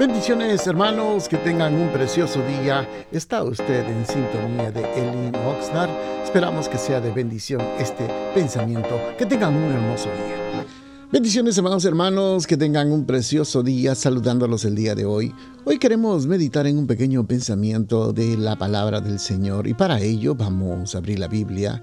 Bendiciones hermanos, que tengan un precioso día. Está usted en sintonía de Elin Oxnard. Esperamos que sea de bendición este pensamiento. Que tengan un hermoso día. Bendiciones hermanos, hermanos, que tengan un precioso día saludándolos el día de hoy. Hoy queremos meditar en un pequeño pensamiento de la palabra del Señor y para ello vamos a abrir la Biblia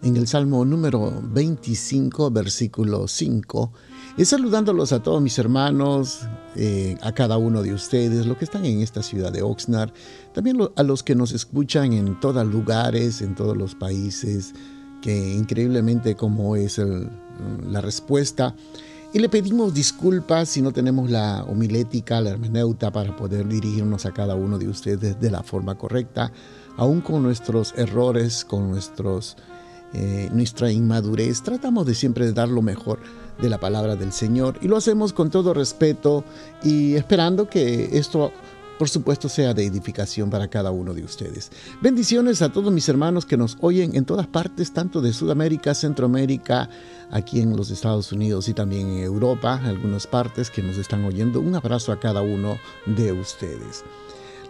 en el Salmo número 25, versículo 5 y saludándolos a todos mis hermanos, eh, a cada uno de ustedes, los que están en esta ciudad de Oxnard, también a los que nos escuchan en todos lugares, en todos los países, que increíblemente como es la respuesta. Y le pedimos disculpas si no tenemos la homilética, la hermeneuta para poder dirigirnos a cada uno de ustedes de la forma correcta, aún con nuestros errores, con nuestros, eh, nuestra inmadurez. Tratamos de siempre dar lo mejor de la palabra del Señor y lo hacemos con todo respeto y esperando que esto por supuesto sea de edificación para cada uno de ustedes. Bendiciones a todos mis hermanos que nos oyen en todas partes, tanto de Sudamérica, Centroamérica, aquí en los Estados Unidos y también en Europa, algunas partes que nos están oyendo. Un abrazo a cada uno de ustedes.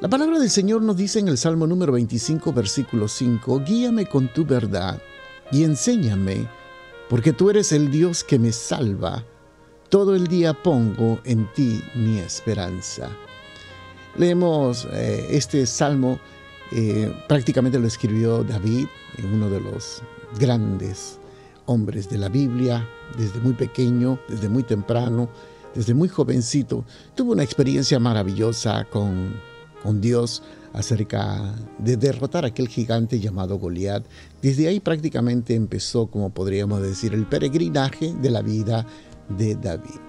La palabra del Señor nos dice en el Salmo número 25, versículo 5, Guíame con tu verdad y enséñame porque tú eres el Dios que me salva. Todo el día pongo en ti mi esperanza. Leemos eh, este salmo, eh, prácticamente lo escribió David, uno de los grandes hombres de la Biblia, desde muy pequeño, desde muy temprano, desde muy jovencito. Tuvo una experiencia maravillosa con, con Dios, acerca de derrotar a aquel gigante llamado Goliat. Desde ahí prácticamente empezó, como podríamos decir, el peregrinaje de la vida de David.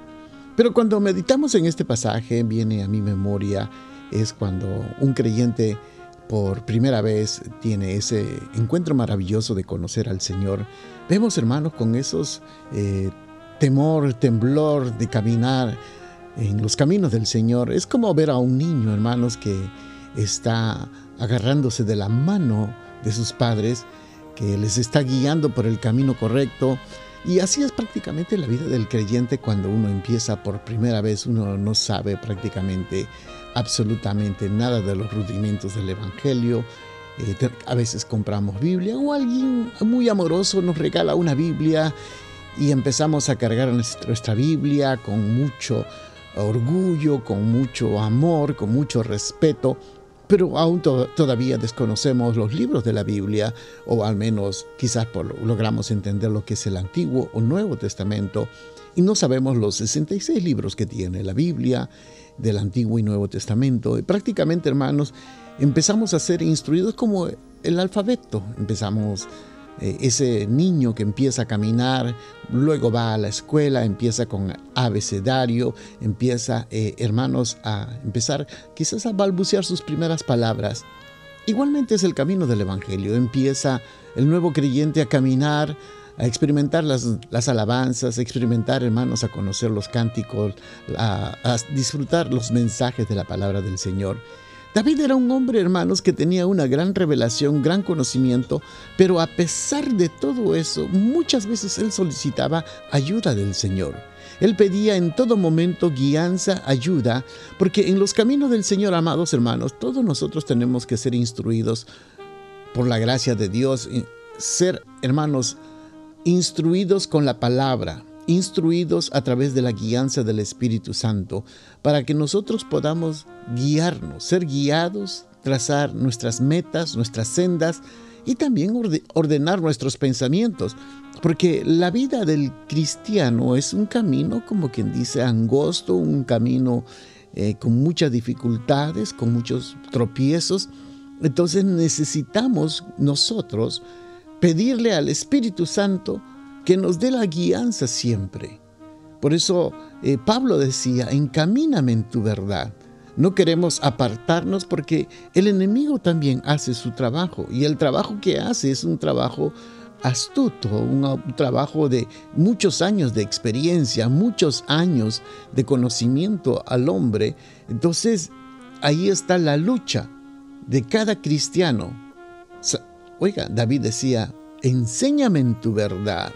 Pero cuando meditamos en este pasaje, viene a mi memoria, es cuando un creyente por primera vez tiene ese encuentro maravilloso de conocer al Señor. Vemos, hermanos, con esos eh, temor, temblor de caminar en los caminos del Señor. Es como ver a un niño, hermanos, que está agarrándose de la mano de sus padres, que les está guiando por el camino correcto. Y así es prácticamente la vida del creyente cuando uno empieza por primera vez, uno no sabe prácticamente absolutamente nada de los rudimentos del Evangelio. Eh, a veces compramos Biblia o alguien muy amoroso nos regala una Biblia y empezamos a cargar nuestra Biblia con mucho orgullo, con mucho amor, con mucho respeto pero aún todavía desconocemos los libros de la Biblia, o al menos quizás logramos entender lo que es el Antiguo o Nuevo Testamento, y no sabemos los 66 libros que tiene la Biblia del Antiguo y Nuevo Testamento. Y prácticamente, hermanos, empezamos a ser instruidos como el alfabeto, empezamos ese niño que empieza a caminar, luego va a la escuela, empieza con abecedario, empieza, eh, hermanos, a empezar quizás a balbucear sus primeras palabras. Igualmente es el camino del Evangelio. Empieza el nuevo creyente a caminar, a experimentar las, alabanzas, a experimentar, hermanos, a conocer los cánticos, a disfrutar los mensajes de la palabra del Señor. David era un hombre, hermanos, que tenía una gran revelación, gran conocimiento, pero a pesar de todo eso, muchas veces él solicitaba ayuda del Señor. Él pedía en todo momento guianza, ayuda, porque en los caminos del Señor, amados hermanos, todos nosotros tenemos que ser instruidos por la gracia de Dios, ser, hermanos, instruidos con la palabra, instruidos a través de la guianza del Espíritu Santo, para que nosotros podamos guiarnos, ser guiados, trazar nuestras metas, nuestras sendas y también ordenar nuestros pensamientos. Porque la vida del cristiano es un camino, como quien dice, angosto, un camino eh, con muchas dificultades, con muchos tropiezos. Entonces necesitamos nosotros pedirle al Espíritu Santo que nos dé la guianza siempre. Por eso eh, Pablo decía, encamíname en tu verdad. No queremos apartarnos porque el enemigo también hace su trabajo y el trabajo que hace es un trabajo astuto, un, trabajo de muchos años de experiencia, muchos años de conocimiento al hombre. Entonces, ahí está la lucha de cada cristiano. Oiga, David decía, enséñame en tu verdad.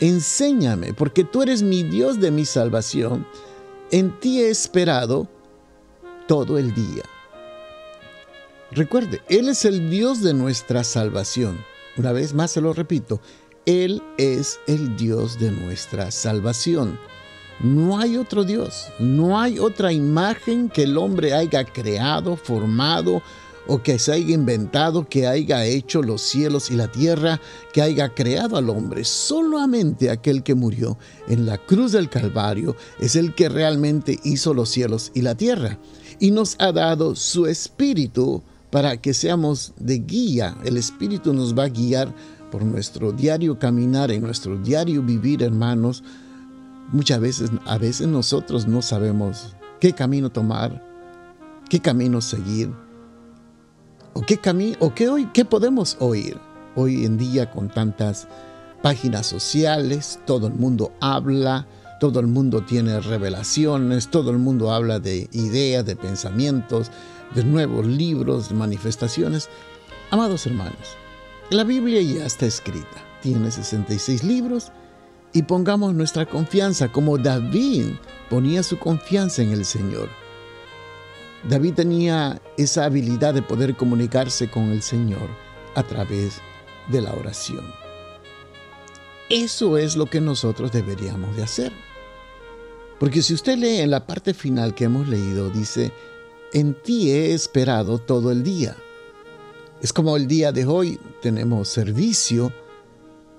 Enséñame, porque tú eres mi Dios de mi salvación. En ti he esperado todo el día. Recuerde, Él es el Dios de nuestra salvación. Una vez más se lo repito, Él es el Dios de nuestra salvación. No hay otro Dios, no hay otra imagen que el hombre haya creado, formado o que se haya inventado, que haya hecho los cielos y la tierra, que haya creado al hombre. Solamente aquel que murió en la cruz del Calvario es el que realmente hizo los cielos y la tierra. Y nos ha dado su espíritu para que seamos de guía. El espíritu nos va a guiar por nuestro diario caminar, en nuestro diario vivir, hermanos. Muchas veces, a veces nosotros no sabemos qué camino tomar, qué camino seguir ¿O qué camino, o qué hoy, qué podemos oír hoy en día con tantas páginas sociales? Todo el mundo habla, todo el mundo tiene revelaciones, todo el mundo habla de ideas, de pensamientos, de nuevos libros, de manifestaciones. Amados hermanos, la Biblia ya está escrita, tiene 66 libros y pongamos nuestra confianza como David ponía su confianza en el Señor. David tenía esa habilidad de poder comunicarse con el Señor a través de la oración. Eso es lo que nosotros deberíamos de hacer. Porque si usted lee en la parte final que hemos leído, dice, en ti he esperado todo el día. Es como el día de hoy tenemos servicio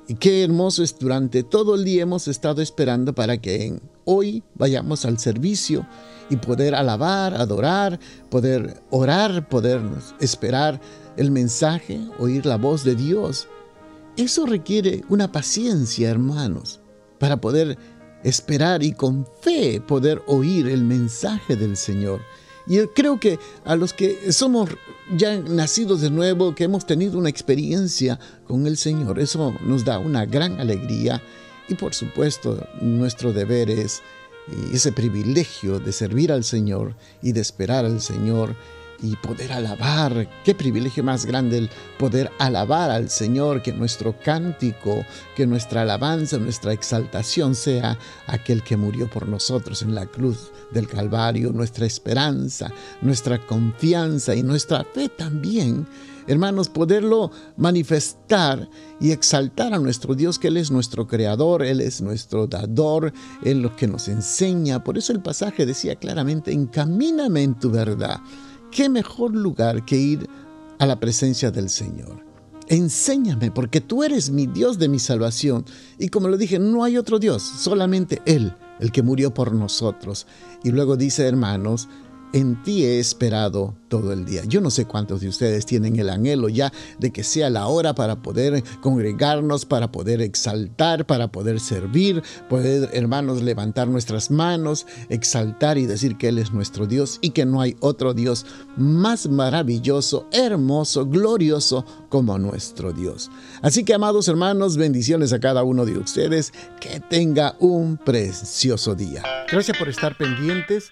y qué hermoso es durante todo el día hemos estado esperando para que hoy vayamos al servicio y poder alabar, adorar, poder orar, poder esperar el mensaje, oír la voz de Dios. Eso requiere una paciencia, hermanos, para poder esperar y con fe poder oír el mensaje del Señor. Y creo que a los que somos ya nacidos de nuevo, que hemos tenido una experiencia con el Señor, eso nos da una gran alegría y por supuesto nuestro deber es ese privilegio de servir al Señor y de esperar al Señor y poder alabar. Qué privilegio más grande el poder alabar al Señor, que nuestro cántico, que nuestra alabanza, nuestra exaltación sea aquel que murió por nosotros en la cruz del Calvario, nuestra esperanza, nuestra confianza y nuestra fe también hermanos, poderlo manifestar y exaltar a nuestro Dios, que Él es nuestro creador, Él es nuestro dador, Él lo que nos enseña. Por eso el pasaje decía claramente, encamíname en tu verdad. ¿Qué mejor lugar que ir a la presencia del Señor? Enséñame, porque tú eres mi Dios de mi salvación. Y como lo dije, no hay otro Dios, solamente Él, el que murió por nosotros. Y luego dice, hermanos, en ti he esperado todo el día. Yo no sé cuántos de ustedes tienen el anhelo ya de que sea la hora para poder congregarnos, para poder exaltar, para poder servir, poder, hermanos, levantar nuestras manos, exaltar y decir que Él es nuestro Dios y que no hay otro Dios más maravilloso, hermoso, glorioso como nuestro Dios. Así que, amados hermanos, bendiciones a cada uno de ustedes. Que tenga un precioso día. Gracias por estar pendientes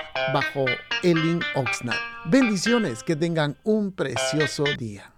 bajo Elin Oxnard. Bendiciones, que tengan un precioso día.